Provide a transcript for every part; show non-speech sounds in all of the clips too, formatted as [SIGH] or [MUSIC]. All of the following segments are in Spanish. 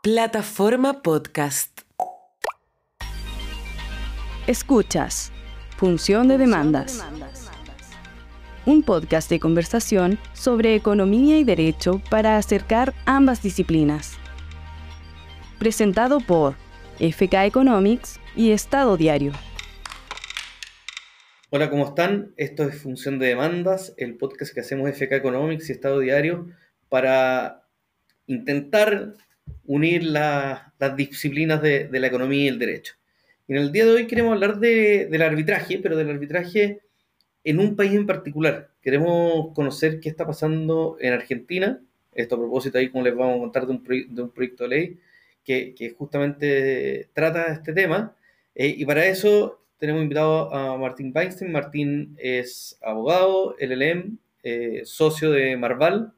Plataforma Podcast. Escuchas. Función de demandas. Un podcast de conversación sobre economía y derecho para acercar ambas disciplinas. Presentado por FK Economics y Estado Diario. Hola, ¿cómo están? Esto es Función de Demandas, el podcast que hacemos FK Economics y Estado Diario para intentar unir las disciplinas de, la economía y el derecho. en el día de hoy queremos hablar del arbitraje, pero del arbitraje en un país en particular. Queremos conocer qué está pasando en Argentina. Esto a propósito ahí, como les vamos a contar de un, proyecto de ley que, justamente trata este tema. Eh, y para eso tenemos invitado a Martín Weinstein. Martín es abogado, LLM, eh, socio de Marval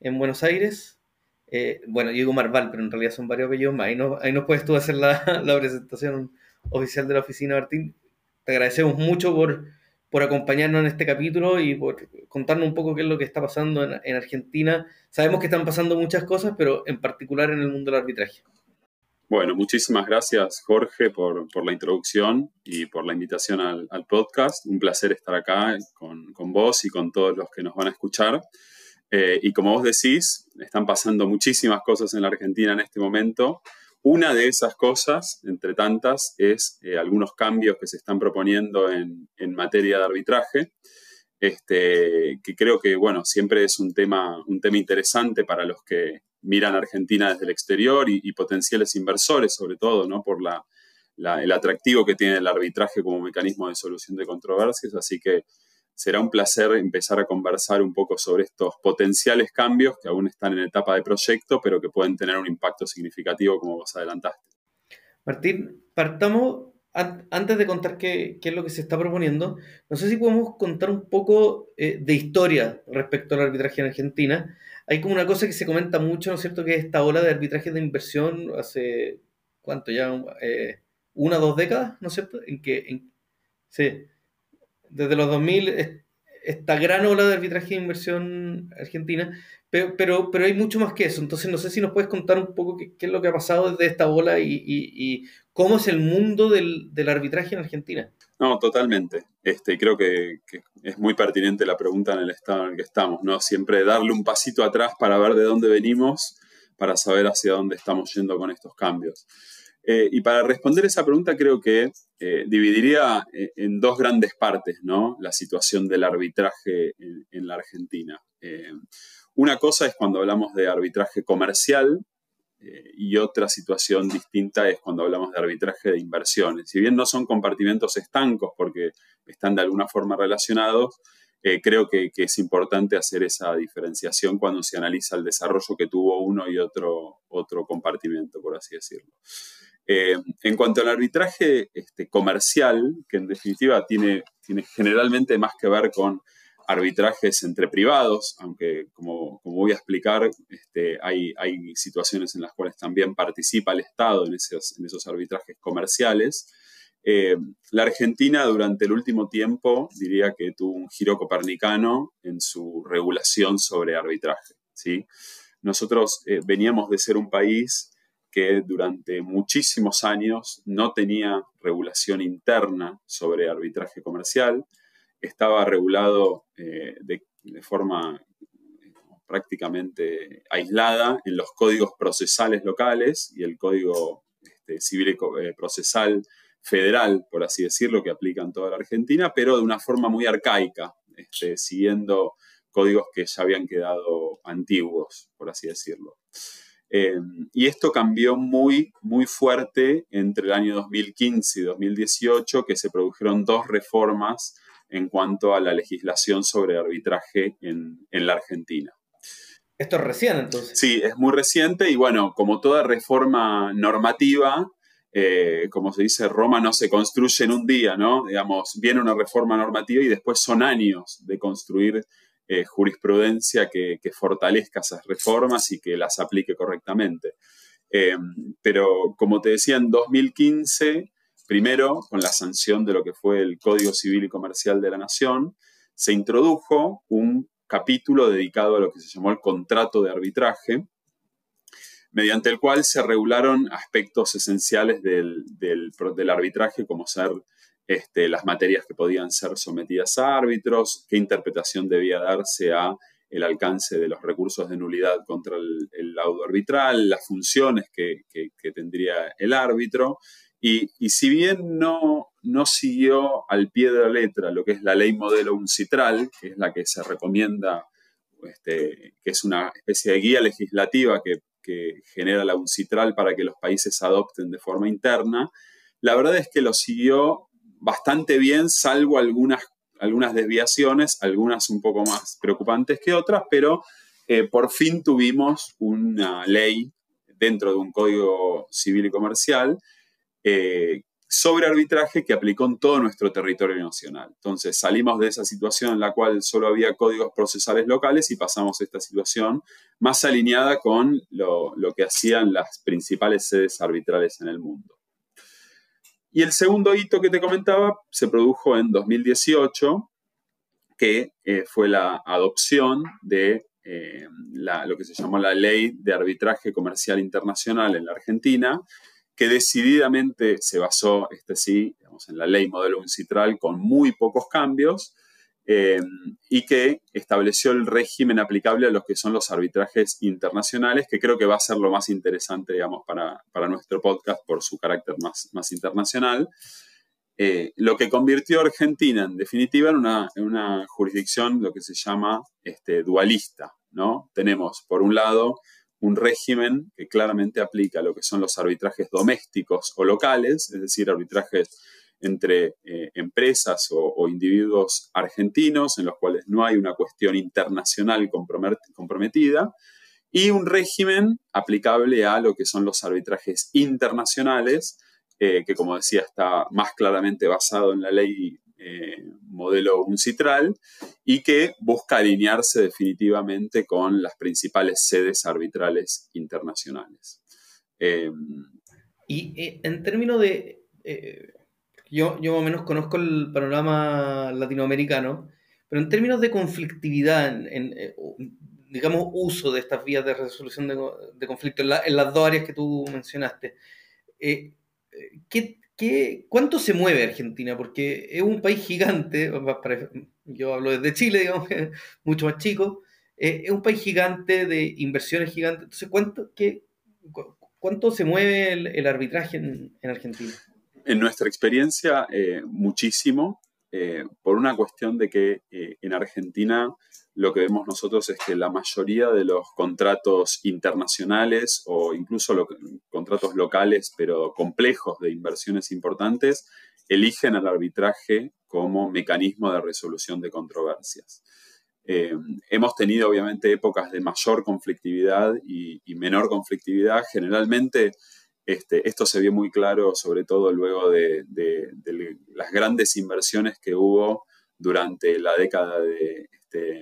en Buenos Aires. Eh, bueno, yo digo Marval, pero en realidad son varios apellidos más. Ahí, no, ahí nos puedes tú hacer [LAUGHS] la, presentación oficial de la oficina, Martín. Te agradecemos mucho por, por acompañarnos en este capítulo y por contarnos un poco qué es lo que está pasando en, Argentina. Sabemos que están pasando muchas cosas, pero en particular en el mundo del arbitraje. Bueno, muchísimas gracias Jorge por, la introducción y por la invitación al, podcast. Un placer estar acá con, con, vos y con todos los que nos van a escuchar. Eh, y como vos decís, están pasando muchísimas cosas en la Argentina en este momento. Una de esas cosas, entre tantas, es eh, algunos cambios que se están proponiendo en, materia de arbitraje, este, que creo que, bueno, siempre es un tema, un tema interesante para los que miran Argentina desde el exterior y, potenciales inversores, sobre todo, ¿no? Por la, el atractivo que tiene el arbitraje como mecanismo de solución de controversias. Así que será un placer empezar a conversar un poco sobre estos potenciales cambios que aún están en etapa de proyecto, pero que pueden tener un impacto significativo como vos adelantaste. Martín, partamos, antes de contar qué, es lo que se está proponiendo, no sé si podemos contar un poco eh, de historia respecto al arbitraje en Argentina. Hay como una cosa que se comenta mucho, ¿no es cierto?, que es esta ola de arbitraje de inversión hace, ¿cuánto ya? Eh, una o dos décadas, ¿no es cierto? En que, sí, desde los 2000 esta gran ola de arbitraje de inversión argentina, pero, pero, pero, hay mucho más que eso. Entonces, no sé si nos puedes contar un poco qué, es lo que ha pasado desde esta ola y, cómo es el mundo del, arbitraje en Argentina. No, totalmente. Este, creo que, que, es muy pertinente la pregunta en el estado en el que estamos, ¿no? Siempre darle un pasito atrás para ver de dónde venimos, para saber hacia dónde estamos yendo con estos cambios. Eh, y para responder esa pregunta creo que eh, dividiría eh, en dos grandes partes ¿no? la situación del arbitraje en, la Argentina. una cosa es cuando hablamos de arbitraje comercial y otra situación distinta es cuando hablamos de arbitraje de inversiones. Si bien no son compartimentos estancos porque están de alguna forma relacionados, creo que, es importante hacer esa diferenciación cuando se analiza el desarrollo que tuvo uno y otro, otro compartimento, por así decirlo. Eh, en cuanto al arbitraje este, comercial, que en definitiva tiene, generalmente más que ver con arbitrajes entre privados, aunque como, voy a explicar, este, hay, situaciones en las cuales también participa el Estado en esos, en esos arbitrajes comerciales. Eh, la Argentina durante el último tiempo diría que tuvo un giro copernicano en su regulación sobre arbitraje. ¿sí? Nosotros eh, veníamos de ser un país que durante muchísimos años no tenía regulación interna sobre arbitraje comercial, estaba regulado eh, de, forma prácticamente aislada en los códigos procesales locales y el código este, civil y eh, procesal federal, por así decirlo, que aplica en toda la Argentina, pero de una forma muy arcaica, este, siguiendo códigos que ya habían quedado antiguos, por así decirlo. Em, y esto cambió muy, muy fuerte entre el año 2015 y 2018, que se produjeron dos reformas en cuanto a la legislación sobre arbitraje en, la Argentina. Esto es recién entonces. Sí, es muy reciente y bueno, como toda reforma normativa, eh, como se dice, Roma no se construye en un día, ¿no? Digamos, viene una reforma normativa y después son años de construir eh, jurisprudencia que, fortalezca esas reformas y que las aplique correctamente. Eh, pero como te decía, en 2015, primero, con la sanción de lo que fue el Código Civil y Comercial de la Nación, se introdujo un capítulo dedicado a lo que se llamó el contrato de arbitraje, mediante el cual se regularon aspectos esenciales del, arbitraje, como ser este, las materias que podían ser sometidas a árbitros, qué interpretación debía darse a el alcance de los recursos de nulidad contra el, laudo arbitral, las funciones que, tendría el árbitro. Y, si bien no, no siguió al pie de la letra lo que es la ley modelo uncitral, que es la que se recomienda, este, que es una especie de guía legislativa que, genera la uncitral para que los países adopten de forma interna, la verdad es que lo siguió bastante bien, salvo algunas algunas desviaciones, algunas un poco más preocupantes que otras, pero eh, por fin tuvimos una ley dentro de un código civil y comercial eh, sobre arbitraje que aplicó en todo nuestro territorio nacional. Entonces salimos de esa situación en la cual solo había códigos procesales locales y pasamos a esta situación más alineada con lo que hacían las principales sedes arbitrales en el mundo. Y el segundo hito que te comentaba se produjo en 2018, que eh, fue la adopción de eh, lo que se llamó la Ley de Arbitraje Comercial Internacional en la Argentina, que decididamente se basó, este sí, en la ley modelo uncitral con muy pocos cambios, eh, y que estableció el régimen aplicable a los que son los arbitrajes internacionales, que creo que va a ser lo más interesante, digamos, para, nuestro podcast por su carácter más, más internacional. Eh, lo que convirtió a Argentina, en definitiva, en una, en una jurisdicción, lo que se llama este, dualista, ¿no? Tenemos, por un lado, un régimen que claramente aplica lo que son los arbitrajes domésticos o locales, es decir, arbitrajes entre eh, empresas o, individuos argentinos en los cuales no hay una cuestión internacional comprometida y un régimen aplicable a lo que son los arbitrajes internacionales, eh, que como decía está más claramente basado en la ley eh, modelo uncitral y que busca alinearse definitivamente con las principales sedes arbitrales internacionales. y en términos de yo, yo menos conozco el panorama latinoamericano, pero en términos de conflictividad, en, eh, digamos, uso de estas vías de resolución de, de conflictos en, las dos áreas que tú mencionaste, eh, ¿qué, qué, cuánto se mueve Argentina? Porque es un país gigante, yo hablo desde Chile, digamos, [LAUGHS] mucho más chico, eh, es un país gigante de inversiones gigantes. Entonces, ¿cuánto, qué, cuánto se mueve el, arbitraje en Argentina? En nuestra experiencia, eh, muchísimo, eh, por una cuestión de que eh, en Argentina lo que vemos nosotros es que la mayoría de los contratos internacionales o incluso contratos locales, pero complejos de inversiones importantes, eligen al arbitraje como mecanismo de resolución de controversias. hemos tenido obviamente épocas de mayor conflictividad y menor conflictividad. Generalmente este, esto se vio muy claro, sobre todo luego de, las grandes inversiones que hubo durante la década de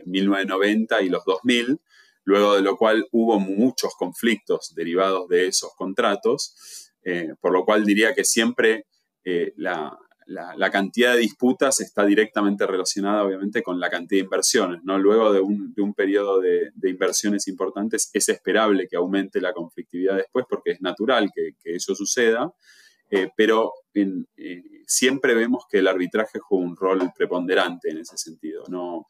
1990 este, y los 2000, luego de lo cual hubo muchos conflictos derivados de esos contratos, eh, por lo cual diría que siempre eh, la, la, cantidad de disputas está directamente relacionada, obviamente, con la cantidad de inversiones. ¿no? Luego de un, periodo de, inversiones importantes, es esperable que aumente la conflictividad después, porque es natural que, eso suceda, eh, pero eh, siempre vemos que el arbitraje juega un rol preponderante en ese sentido. ¿no?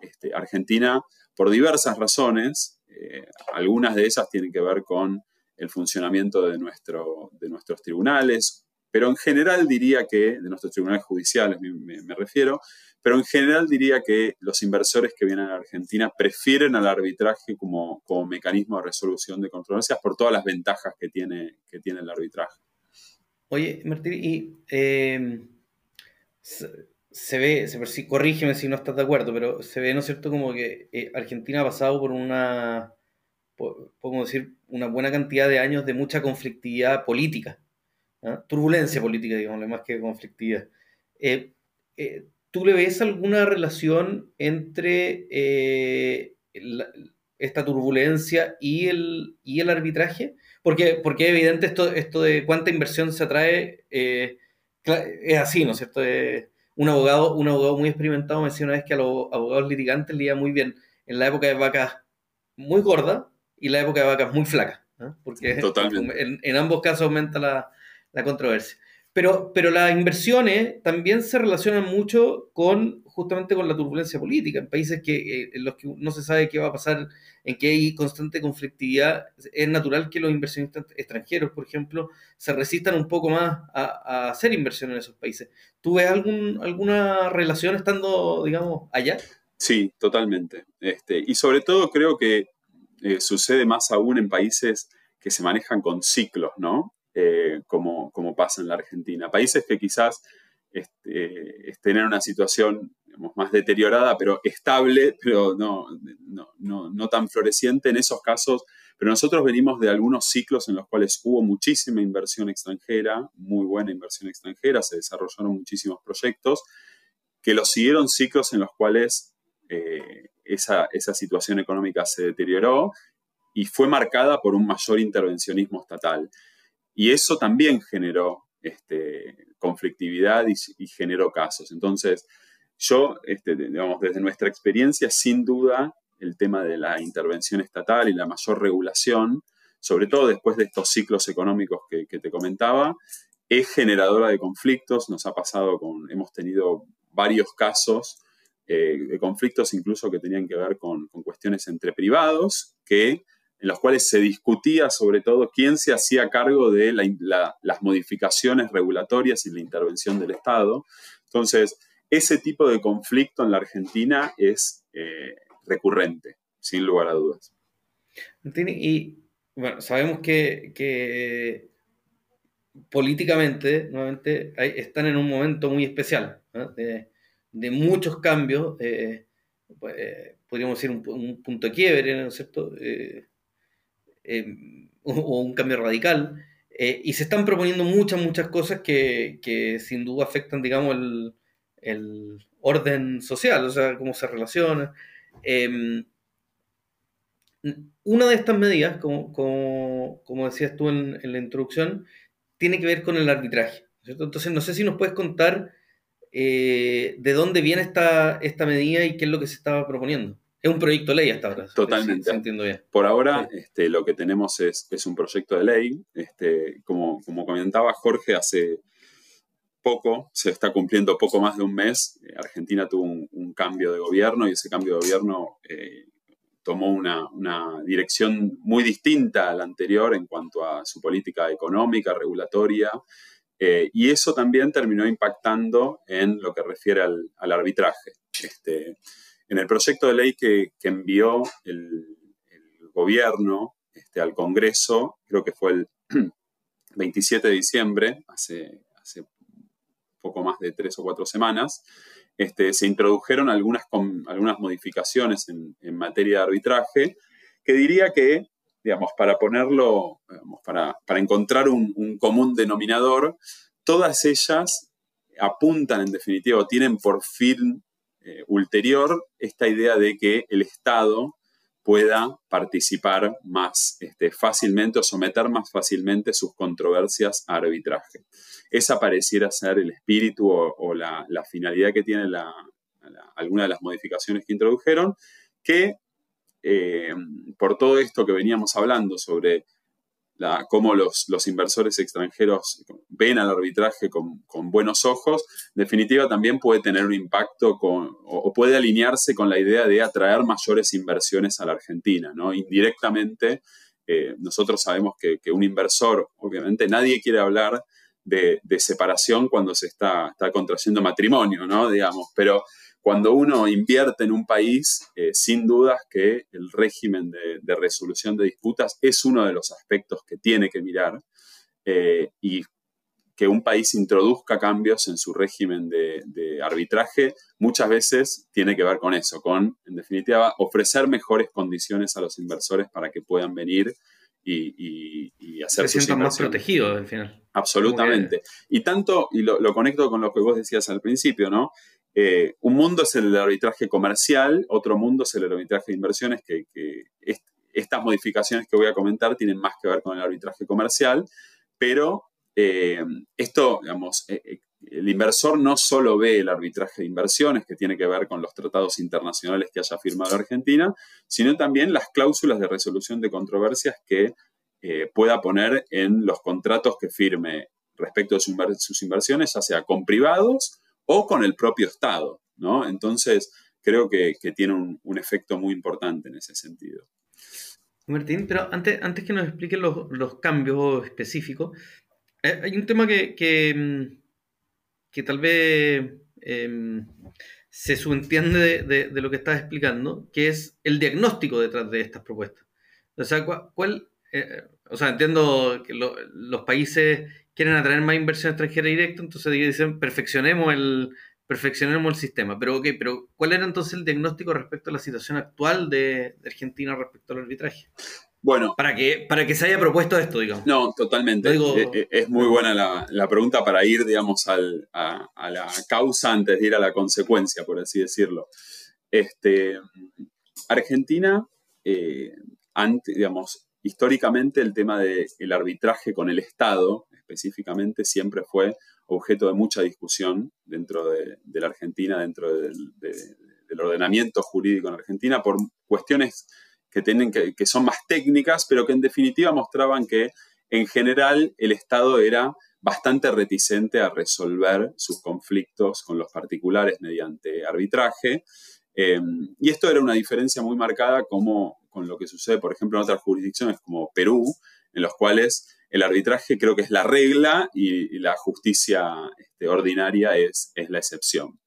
Este, Argentina, por diversas razones, eh, algunas de esas tienen que ver con el funcionamiento de nuestros tribunales, pero en general diría que, de nuestros tribunales judiciales me, refiero, pero en general diría que los inversores que vienen a Argentina prefieren al arbitraje como, como mecanismo de resolución de controversias por todas las ventajas que tiene, que tiene el arbitraje. Oye, Martín, y eh, se, ve, se, corrígeme si no estás de acuerdo, pero se ve, ¿no es cierto?, como que eh, Argentina ha pasado por una, podemos decir, una buena cantidad de años de mucha conflictividad política. ¿Ah? turbulencia política, digamos, más que conflictividad. Eh, eh, ¿Tú le ves alguna relación entre eh, esta turbulencia y el, y el arbitraje? Porque, porque es evidente esto, esto de cuánta inversión se atrae, es así, ¿no es cierto? un, abogado, un abogado muy experimentado me decía una vez que a los abogados litigantes le iba muy bien en la época de vacas muy gordas y la época de vacas muy flacas. porque [LAUGHS] En, ambos casos aumenta la, la controversia. Pero, pero las inversiones también se relacionan mucho con justamente con la turbulencia política. En países que, eh, en los que no se sabe qué va a pasar, en que hay constante conflictividad, es natural que los inversionistas extranjeros, por ejemplo, se resistan un poco más a, hacer inversión en esos países. ¿Tú ves algún, alguna relación estando, digamos, allá? Sí, totalmente. Este, y sobre todo creo que eh, sucede más aún en países que se manejan con ciclos, ¿no? Eh, como, como pasa en la Argentina. Países que quizás este, estén en una situación más deteriorada, pero estable, [LAUGHS] pero no, no, no, tan floreciente en esos casos. Pero nosotros venimos de algunos ciclos en los cuales hubo muchísima inversión extranjera, muy buena inversión extranjera, se desarrollaron muchísimos proyectos, que los siguieron ciclos en los cuales eh, esa, esa situación económica se deterioró y fue marcada por un mayor intervencionismo estatal. Y eso también generó este, conflictividad y, generó casos. Entonces, yo, este, digamos, desde nuestra experiencia, sin duda, el tema de la intervención estatal y la mayor regulación, sobre todo después de estos ciclos económicos que, te comentaba, es generadora de conflictos. Nos ha pasado con, hemos tenido varios casos eh, de conflictos incluso que tenían que ver con, con cuestiones entre privados que en los cuales se discutía sobre todo quién se hacía cargo de las modificaciones regulatorias y la intervención del Estado. Entonces, ese tipo de conflicto en la Argentina es eh, recurrente, sin lugar a dudas. Y bueno, sabemos que, políticamente, nuevamente, están en un momento muy especial, de, muchos cambios, pues, eh, podríamos decir un, punto de quiebre, ¿no es cierto? Eh, [LAUGHS] Em, o un cambio radical. Eh, y se están proponiendo muchas, muchas cosas que, que sin duda afectan, digamos, el, el, orden social, o sea, cómo se relaciona. Em, una de estas medidas, como, como, como decías tú en, la introducción, tiene que ver con el arbitraje. Entonces, no sé si nos puedes contar eh, de dónde viene esta, esta medida y qué es lo que se estaba proponiendo. Es un proyecto de ley hasta ahora. Totalmente. entiendo bien. Por ahora este, lo que tenemos es, un proyecto de ley. Este, como, como comentaba Jorge, hace poco, se está cumpliendo poco más de un mes, eh, Argentina tuvo un, cambio de gobierno y ese cambio de gobierno eh, tomó una, dirección muy distinta a la anterior en cuanto a su política económica, regulatoria, eh, y eso también terminó impactando en lo que refiere al, al arbitraje. Este, en el proyecto de ley que, envió el, gobierno este, al Congreso, creo que fue el [CLEARS THROAT] 27 de diciembre, hace, poco más de tres o cuatro semanas, este, se introdujeron algunas, algunas modificaciones en, materia de arbitraje que diría que, digamos, para ponerlo, para, encontrar un, un, común denominador, todas ellas apuntan en definitiva o tienen por fin eh, ulterior esta idea de que el Estado pueda participar más este, fácilmente o someter más fácilmente sus controversias a arbitraje. Esa pareciera ser el espíritu o, la, finalidad que tiene alguna de las modificaciones que introdujeron, que eh, por todo esto que veníamos hablando sobre cómo los, inversores extranjeros ven al arbitraje con, buenos ojos, en definitiva también puede tener un impacto o, puede alinearse con la idea de atraer mayores inversiones a la Argentina. ¿no? Indirectamente, eh, nosotros sabemos que, un inversor, obviamente nadie quiere hablar de, separación cuando se está, está contrayendo matrimonio, ¿no? digamos, pero cuando uno invierte en un país, eh, sin dudas que el régimen de, resolución de disputas es uno de los aspectos que tiene que mirar eh, y que un país introduzca cambios en su régimen de, arbitraje muchas veces tiene que ver con eso, con, en definitiva, ofrecer mejores condiciones a los inversores para que puedan venir y, y, hacer Se sientan más protegidos al final. Absolutamente. Y tanto, y lo, lo, conecto con lo que vos decías al principio, ¿no? Eh, un mundo es el arbitraje comercial, otro mundo es el arbitraje de inversiones, que, estas modificaciones que voy a comentar tienen más que ver con el arbitraje comercial, pero eh, esto, digamos, eh, el inversor no solo ve el arbitraje de inversiones, que tiene que ver con los tratados internacionales que haya firmado Argentina, sino también las cláusulas de resolución de controversias que pueda poner en los contratos que firme respecto de sus inversiones, ya sea con privados o con el propio Estado. ¿no? Entonces, creo que, tiene un, efecto muy importante en ese sentido. Martín, pero antes, antes que nos expliquen los, cambios específicos, eh, hay un tema que, que, mm, tal vez em, se subentiende de, lo que estás explicando, que es el diagnóstico detrás de estas propuestas. O sea, ¿cuál, eh, o sea entiendo que los países quieren atraer más inversión extranjera directa, entonces dicen perfeccionemos el, perfeccionemos el sistema. Pero, okay, pero ¿cuál era entonces el diagnóstico respecto a la situación actual de, Argentina respecto al arbitraje? Bueno. Para que, para que se haya propuesto esto, digamos. No, totalmente. Eh, eh, es, muy buena la, pregunta para ir, digamos, a, la causa antes de ir a la consecuencia, por así decirlo. Este, Argentina, eh, digamos, históricamente el tema del arbitraje con el Estado, específicamente, siempre fue objeto de mucha discusión dentro de, la Argentina, dentro del, ordenamiento jurídico en Argentina, por cuestiones que, tienen que, son más técnicas, pero que en definitiva mostraban que en general el Estado era bastante reticente a resolver sus conflictos con los particulares mediante arbitraje. Eh, y esto era una diferencia muy marcada como, con lo que sucede, por ejemplo, en otras jurisdicciones como Perú, en los cuales el arbitraje creo que es la regla y, la justicia este, ordinaria es, la excepción.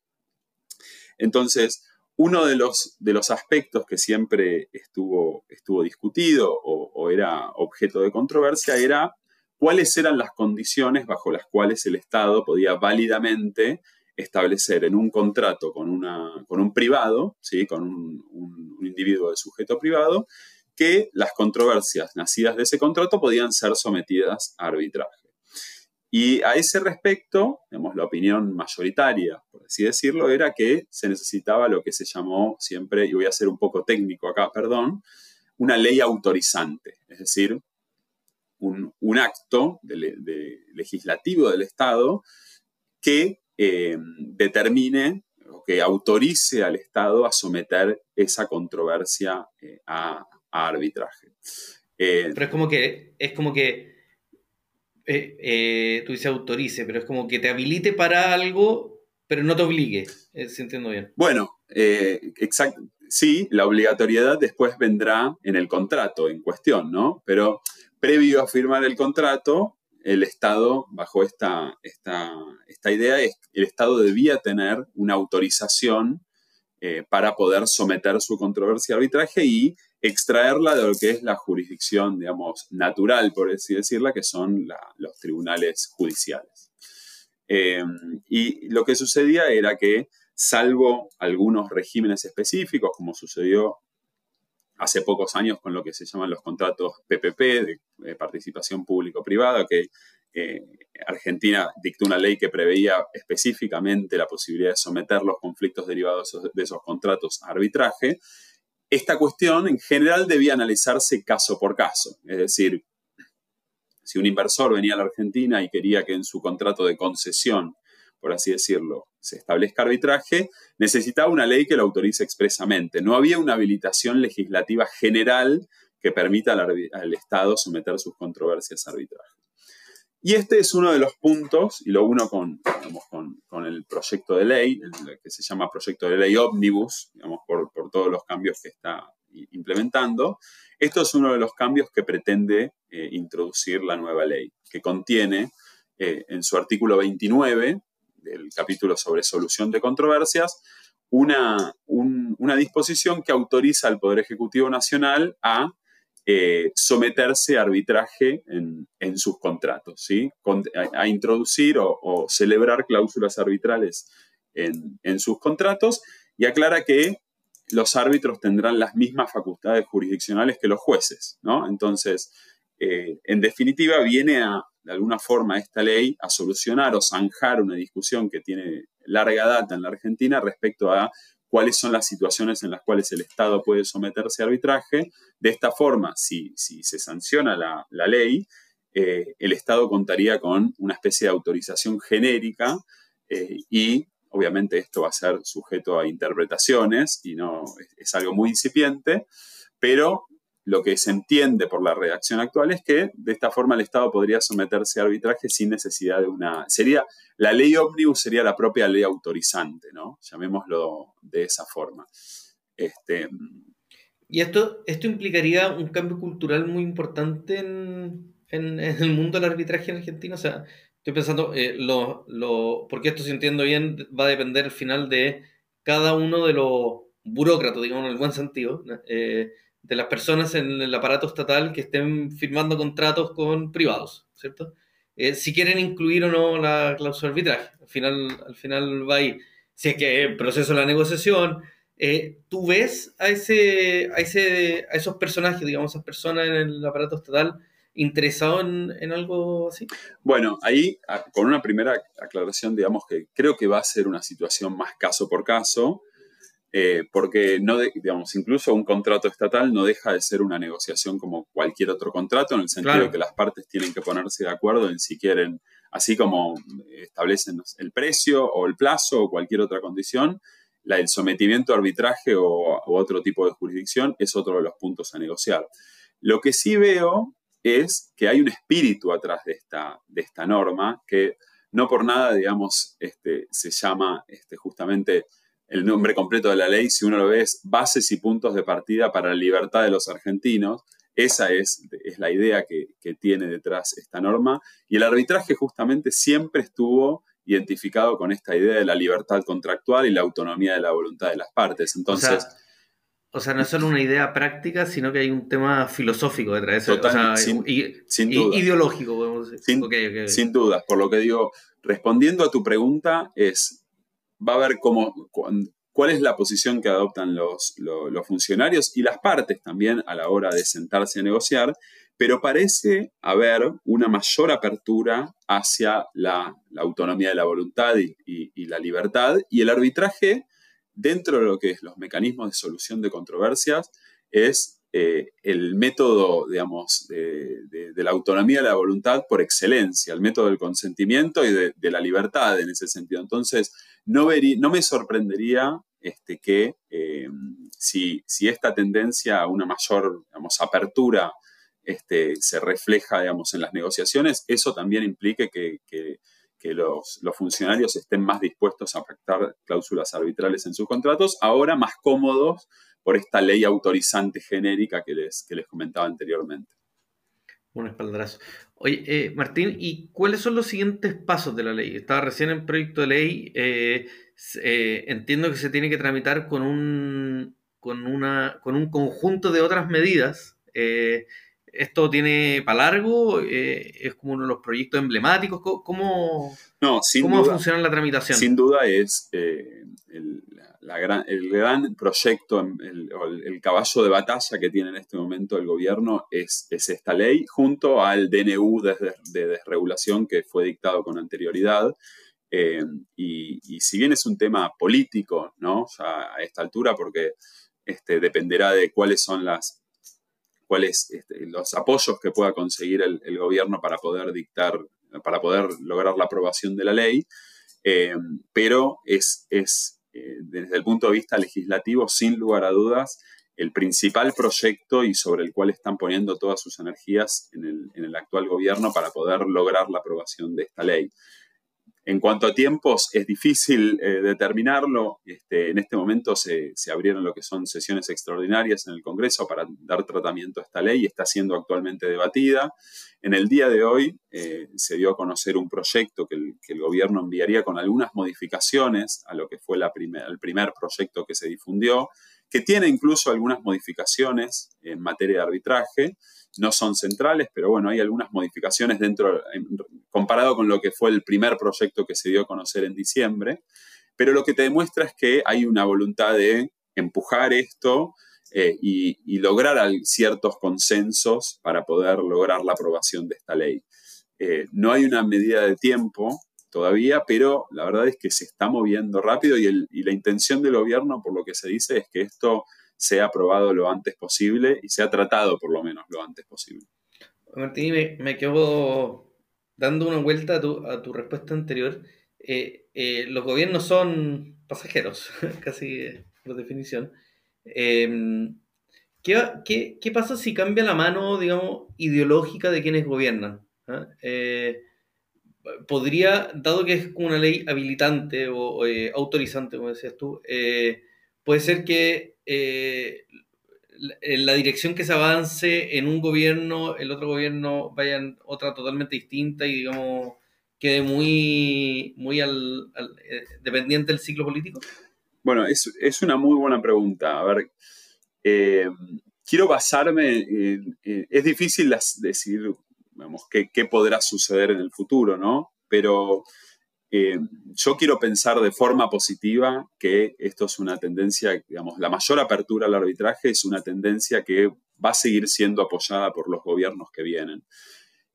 Entonces, uno de los, aspectos que siempre estuvo, discutido o, era objeto de controversia era cuáles eran las condiciones bajo las cuales el Estado podía válidamente establecer en un contrato con un privado, ¿sí? con un, un individuo de sujeto privado, que las controversias nacidas de ese contrato podían ser sometidas a arbitraje. Y a ese respecto, digamos, la opinión mayoritaria, por así decirlo, era que se necesitaba lo que se llamó siempre, y voy a ser un poco técnico acá, perdón, una ley autorizante, es decir, un, acto legislativo del Estado que eh, determine o que autorice al Estado a someter esa controversia eh, a, arbitraje. Eh, pero es como que, es como que, eh, eh, tú dices autorice, pero es como que te habilite para algo, pero no te obligue, si entiendo bien. Bueno, exacto. Sí, la obligatoriedad después vendrá en el contrato en cuestión, ¿no? Pero previo a firmar el contrato, el Estado, bajo esta, esta, esta idea, el Estado debía tener una autorización para poder someter su controversia a arbitraje y extraerla de lo que es la jurisdicción, digamos, natural, por así decirla, que son los tribunales judiciales. Eh, y lo que sucedía era que, salvo algunos regímenes específicos, como sucedió hace pocos años con lo que se llaman los contratos PPP, de, participación público-privada, que eh, Argentina dictó una ley que preveía específicamente la posibilidad de someter los conflictos derivados de esos contratos a arbitraje, esta cuestión en general debía analizarse caso por caso. Es decir, si un inversor venía a la Argentina y quería que en su contrato de concesión, por así decirlo, se establezca arbitraje, necesitaba una ley que lo autorice expresamente. No había una habilitación legislativa general que permita al, al Estado someter sus controversias a arbitraje. Y este es uno de los puntos, y lo uno con, con, el proyecto de ley, que se llama proyecto de ley Omnibus, digamos, por, todos los cambios que está implementando. Esto es uno de los cambios que pretende eh, introducir la nueva ley, que contiene eh, en su artículo 29 del capítulo sobre solución de controversias una disposición que autoriza al Poder Ejecutivo Nacional a eh, someterse a arbitraje en, sus contratos, ¿sí? a, introducir o, celebrar cláusulas arbitrales en, sus contratos y aclara que los árbitros tendrán las mismas facultades jurisdiccionales que los jueces, ¿no? Entonces, eh, en definitiva, viene de alguna forma, esta ley a solucionar o zanjar una discusión que tiene larga data en la Argentina respecto a cuáles son las situaciones en las cuales el Estado puede someterse a arbitraje. De esta forma, si, se sanciona la, ley, eh, el Estado contaría con una especie de autorización genérica eh, y obviamente esto va a ser sujeto a interpretaciones y no es, algo muy incipiente, pero lo que se entiende por la redacción actual es que de esta forma el Estado podría someterse a arbitraje sin necesidad de una... Sería, la ley ómnibus sería la propia ley autorizante, ¿no? Llamémoslo de esa forma. Este, y esto, esto implicaría un cambio cultural muy importante en, el mundo del arbitraje en Argentina. O sea, estoy pensando, eh, lo, lo, porque esto, si entiendo bien, va a depender al final de cada uno de los burócratas, digamos, en el buen sentido, eh, de las personas en el aparato estatal que estén firmando contratos con privados, ¿cierto? Eh, si quieren incluir o no la cláusula arbitraje. Al final, al final va ahí. Si es que el proceso de la negociación, eh, ¿Tú ves a, ese, a, ese, a esos personajes, digamos, esas personas en el aparato estatal interesados en, algo así? Bueno, ahí con una primera aclaración, digamos que creo que va a ser una situación más caso por caso, eh, porque no digamos, incluso un contrato estatal no deja de ser una negociación como cualquier otro contrato, en el sentido de que las partes tienen que ponerse de acuerdo en si quieren, así como establecen el precio o el plazo o cualquier otra condición, el sometimiento a arbitraje o, otro tipo de jurisdicción es otro de los puntos a negociar. Lo que sí veo es que hay un espíritu atrás de esta, de esta norma que no por nada, digamos, este, se llama este, justamente el nombre completo de la ley, si uno lo ve, es bases y puntos de partida para la libertad de los argentinos. Esa es, es la idea que, que, tiene detrás esta norma. Y el arbitraje justamente siempre estuvo identificado con esta idea de la libertad contractual y la autonomía de la voluntad de las partes. Entonces... O sea, no es solo una idea práctica, sino que hay un tema filosófico detrás de eso. sin, ideológico, podemos decir. Sin, duda. Por lo que digo, respondiendo a tu pregunta, es, va a ver cómo, cuál es la posición que adoptan los, los, funcionarios y las partes también a la hora de sentarse a negociar, pero parece haber una mayor apertura hacia la, autonomía de la voluntad y, la libertad, y el arbitraje, dentro de lo que es los mecanismos de solución de controversias, es eh, el método, digamos, de, la autonomía de la voluntad por excelencia, el método del consentimiento y de, la libertad en ese sentido. Entonces, no, me sorprendería este, que eh, si, si, esta tendencia a una mayor apertura este, se refleja, en las negociaciones, eso también implique que, los, funcionarios estén más dispuestos a pactar cláusulas arbitrales en sus contratos, ahora más cómodos por esta ley autorizante genérica que les comentaba anteriormente. Un espaldarazo. Oye, eh, Martín, ¿y cuáles son los siguientes pasos de la ley? Estaba recién en proyecto de ley. Eh, eh, entiendo que se tiene que tramitar con un, con una, con un conjunto de otras medidas. ¿Esto tiene para largo? Eh, ¿Es como uno de los proyectos emblemáticos? ¿Cómo, no, ¿cómo funciona la tramitación? Sin duda es eh, el, gran, el, gran, proyecto, el, el, caballo de batalla que tiene en este momento el gobierno es, es esta ley, junto al DNU de, desregulación que fue dictado con anterioridad. Eh, y, y, si bien es un tema político, ¿no? Ya a esta altura, porque este, dependerá de cuáles son las cuáles este, los apoyos que pueda conseguir el, gobierno para poder dictar, para poder lograr la aprobación de la ley, eh, pero es, es eh, desde el punto de vista legislativo, sin lugar a dudas, el principal proyecto y sobre el cual están poniendo todas sus energías en el, en el actual gobierno para poder lograr la aprobación de esta ley. En cuanto a tiempos, es difícil eh, determinarlo. Este, en este momento se, abrieron lo que son sesiones extraordinarias en el Congreso para dar tratamiento a esta ley y está siendo actualmente debatida. En el día de hoy eh, se dio a conocer un proyecto que el, gobierno enviaría con algunas modificaciones a lo que fue el primer proyecto que se difundió, que tiene incluso algunas modificaciones en materia de arbitraje no son centrales, pero bueno, hay algunas modificaciones dentro, comparado con lo que fue el primer proyecto que se dio a conocer en diciembre, pero lo que te demuestra es que hay una voluntad de empujar esto eh, y, lograr ciertos consensos para poder lograr la aprobación de esta ley. Eh, no hay una medida de tiempo todavía, pero la verdad es que se está moviendo rápido y, y la intención del gobierno, por lo que se dice, es que esto sea aprobado lo antes posible y sea tratado por lo menos lo antes posible. Martín, me, quedo dando una vuelta a tu, a respuesta anterior. Eh, eh, los gobiernos son pasajeros, [LAUGHS] casi por definición. Em, ¿qué, pasa si cambia la mano, digamos, ideológica de quienes gobiernan? ¿Ah? Eh, podría, dado que es una ley habilitante o, eh, autorizante, como decías tú, eh, puede ser que la, la dirección que se avance en un gobierno, el otro gobierno vaya en otra totalmente distinta y, digamos, quede muy, muy al, dependiente del ciclo político? Bueno, es, es, una muy buena pregunta. A ver, quiero basarme, en, es difícil decir vamos, qué, qué, podrá suceder en el futuro, ¿no? Pero eh, yo quiero pensar de forma positiva que esto es una tendencia, digamos, la mayor apertura al arbitraje es una tendencia que va a seguir siendo apoyada por los gobiernos que vienen.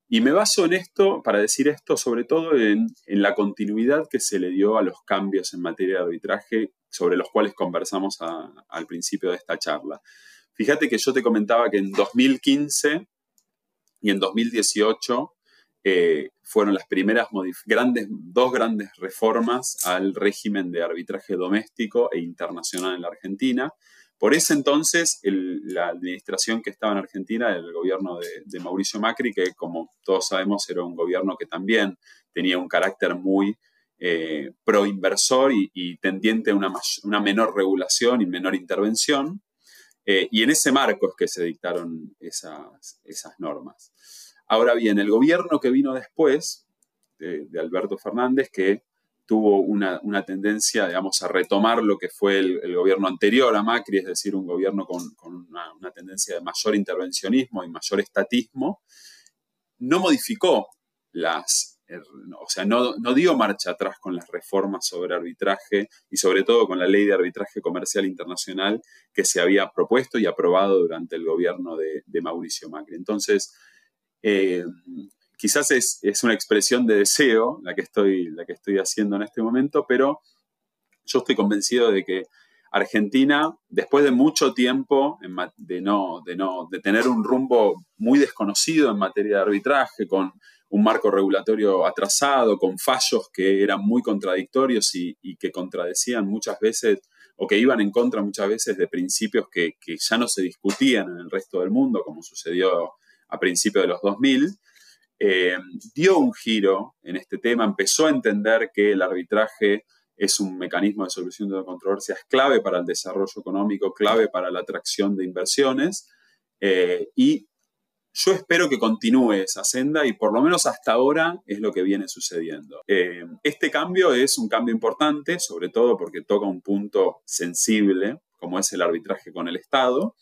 Y me baso en esto, para decir esto, sobre todo en, la continuidad que se le dio a los cambios en materia de arbitraje sobre los cuales conversamos al principio de esta charla. Fíjate que yo te comentaba que en 2015 y en 2018 fueron las primeras grandes, dos grandes reformas al régimen de arbitraje doméstico e internacional en la Argentina. Por ese entonces, la administración que estaba en Argentina, el gobierno de, Mauricio Macri, que como todos sabemos era un gobierno que también tenía un carácter muy eh, pro-inversor y, tendiente a una, menor regulación y menor intervención. Eh, y en ese marco es que se dictaron esas normas. Ahora bien, el gobierno que vino después, de, Alberto Fernández, que tuvo una, tendencia, digamos, a retomar lo que fue el, gobierno anterior a Macri, es decir, un gobierno con, una, tendencia de mayor intervencionismo y mayor estatismo, no modificó las, er, o sea, no, no, dio marcha atrás con las reformas sobre arbitraje y sobre todo con la ley de arbitraje comercial internacional que se había propuesto y aprobado durante el gobierno de, de Mauricio Macri. Entonces, eh, quizás es, una expresión de deseo la que, estoy, la que estoy haciendo en este momento, pero yo estoy convencido de que Argentina, después de mucho tiempo de, no, de, no, de tener un rumbo muy desconocido en materia de arbitraje, con un marco regulatorio atrasado, con fallos que eran muy contradictorios y, que contradecían muchas veces o que iban en contra muchas veces de principios que, que, ya no se discutían en el resto del mundo, como sucedió a principios de los 2000, eh, dio un giro en este tema, empezó a entender que el arbitraje es un mecanismo de solución de controversias clave para el desarrollo económico, clave para la atracción de inversiones, eh, y yo espero que continúe esa senda y por lo menos hasta ahora es lo que viene sucediendo. Eh, este cambio es un cambio importante, sobre todo porque toca un punto sensible, como es el arbitraje con el Estado,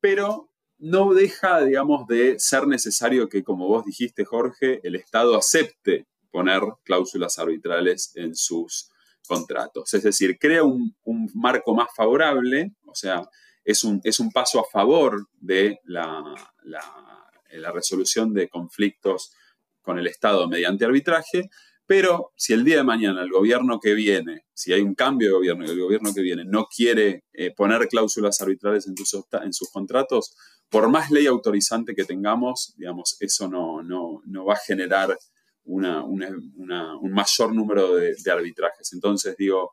pero no deja, digamos, de ser necesario que, como vos dijiste, Jorge, el Estado acepte poner cláusulas arbitrales en sus contratos. Es decir, crea un, marco más favorable, o sea, es un, es un paso a favor de la, la resolución de conflictos con el Estado mediante arbitraje, pero si el día de mañana el gobierno que viene, si hay un cambio de gobierno y el gobierno que viene no quiere eh, poner cláusulas arbitrales en sus, contratos, por más ley autorizante que tengamos, digamos, eso no, no, va a generar un mayor número de, arbitrajes. Entonces, digo,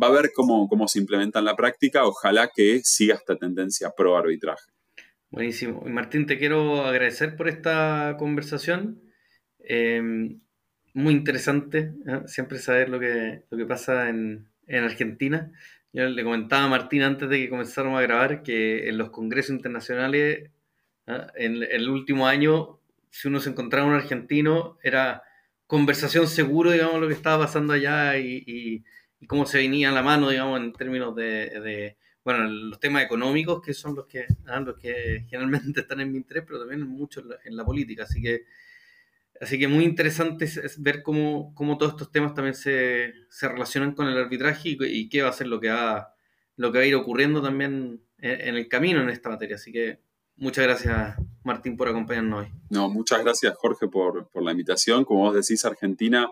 va a ver cómo, cómo se implementa en la práctica. Ojalá que siga esta tendencia pro arbitraje. Buenísimo. Martín, te quiero agradecer por esta conversación. Em, muy interesante, ¿eh? siempre saber lo que, lo que pasa en, Argentina. Yo le comentaba a Martín antes de que comenzáramos a grabar que en los congresos internacionales, ¿eh? en, el último año, si uno se encontraba un argentino, era conversación seguro, digamos, lo que estaba pasando allá y, cómo se venía a la mano, digamos, en términos de, bueno, los temas económicos, que son los que, ¿eh? los que generalmente están en mi interés, pero también mucho en la, en la política. Así que Así que muy interesante es, ver cómo, cómo, todos estos temas también se, se relacionan con el arbitraje y, qué va a ser lo que va, lo que va a ir ocurriendo también en, el camino en esta materia. Así que muchas gracias, Martín, por acompañarnos hoy. No, muchas gracias, Jorge, por, por la invitación. Como vos decís, Argentina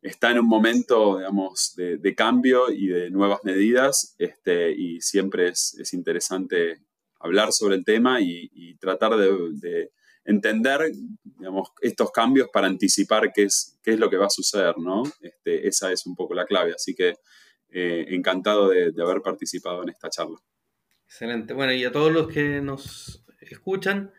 está en un momento, digamos, de, de cambio y de nuevas medidas este, y siempre es, es interesante hablar sobre el tema y, y tratar de entender digamos, estos cambios para anticipar qué es, qué es lo que va a suceder, ¿no? Este, esa es un poco la clave, así que eh, encantado de, haber participado en esta charla. Excelente. Bueno, y a todos los que nos escuchan,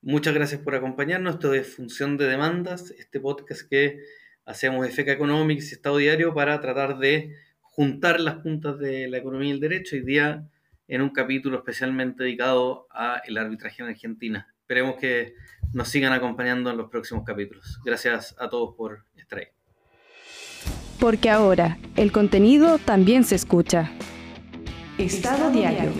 muchas gracias por acompañarnos. Esto es Función de Demandas, este podcast que hacemos FK Economics y Estado Diario para tratar de juntar las puntas de la economía y el derecho. Hoy día en un capítulo especialmente dedicado al arbitraje en Argentina. Esperemos que nos sigan acompañando en los próximos capítulos. Gracias a todos por estar ahí. Porque ahora el contenido también se escucha. Estado Diario.